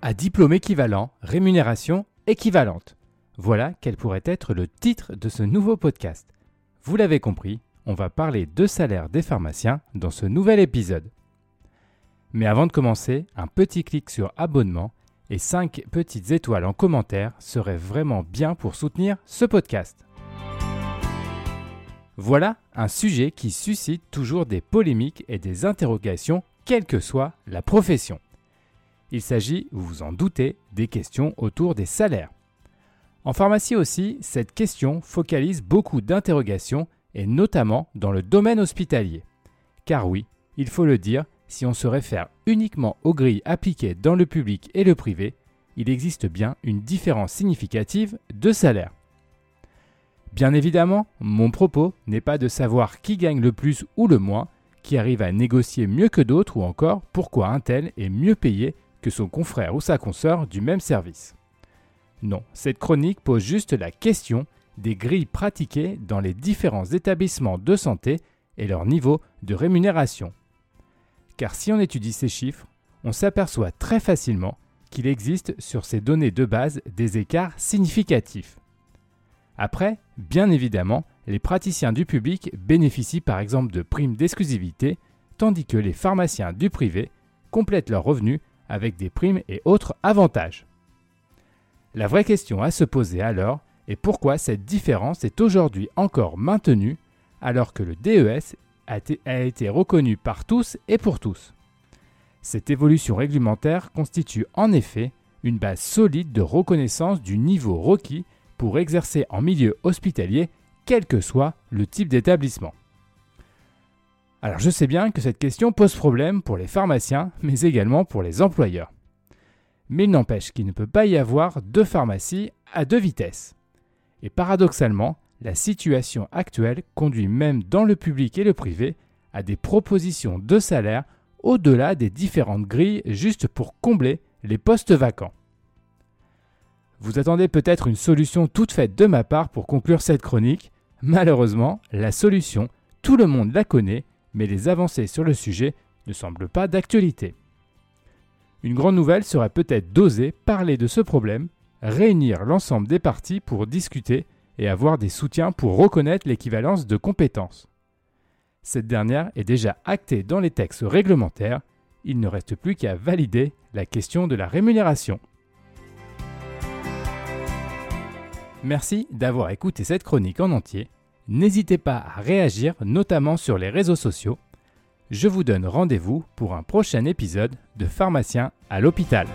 À diplôme équivalent, rémunération équivalente. Voilà quel pourrait être le titre de ce nouveau podcast. Vous l'avez compris, on va parler de salaire des pharmaciens dans ce nouvel épisode. Mais avant de commencer, un petit clic sur abonnement et 5 petites étoiles en commentaire serait vraiment bien pour soutenir ce podcast. Voilà un sujet qui suscite toujours des polémiques et des interrogations, quelle que soit la profession. Il s'agit, vous vous en doutez, des questions autour des salaires. En pharmacie aussi, cette question focalise beaucoup d'interrogations et notamment dans le domaine hospitalier. Car oui, il faut le dire, si on se réfère uniquement aux grilles appliquées dans le public et le privé, il existe bien une différence significative de salaire. Bien évidemment, mon propos n'est pas de savoir qui gagne le plus ou le moins, qui arrive à négocier mieux que d'autres ou encore pourquoi un tel est mieux payé que son confrère ou sa consoeur du même service. Non, cette chronique pose juste la question des grilles pratiquées dans les différents établissements de santé et leur niveau de rémunération. Car si on étudie ces chiffres, on s'aperçoit très facilement qu'il existe sur ces données de base des écarts significatifs. Après, bien évidemment, les praticiens du public bénéficient par exemple de primes d'exclusivité, tandis que les pharmaciens du privé complètent leurs revenus avec des primes et autres avantages. La vraie question à se poser alors est pourquoi cette différence est aujourd'hui encore maintenue alors que le DES a été, reconnu par tous et pour tous. Cette évolution réglementaire constitue en effet une base solide de reconnaissance du niveau requis pour exercer en milieu hospitalier, quel que soit le type d'établissement. Alors je sais bien que cette question pose problème pour les pharmaciens, mais également pour les employeurs. Mais il n'empêche qu'il ne peut pas y avoir deux pharmacies à deux vitesses. Et paradoxalement, la situation actuelle conduit même dans le public et le privé à des propositions de salaire au-delà des différentes grilles juste pour combler les postes vacants. Vous attendez peut-être une solution toute faite de ma part pour conclure cette chronique. Malheureusement, la solution, tout le monde la connaît, mais les avancées sur le sujet ne semblent pas d'actualité. Une grande nouvelle serait peut-être d'oser parler de ce problème, réunir l'ensemble des parties pour discuter et avoir des soutiens pour reconnaître l'équivalence de compétences. Cette dernière est déjà actée dans les textes réglementaires, il ne reste plus qu'à valider la question de la rémunération. Merci d'avoir écouté cette chronique en entier. N'hésitez pas à réagir, notamment sur les réseaux sociaux. Je vous donne rendez-vous pour un prochain épisode de Pharmacien à l'hôpital.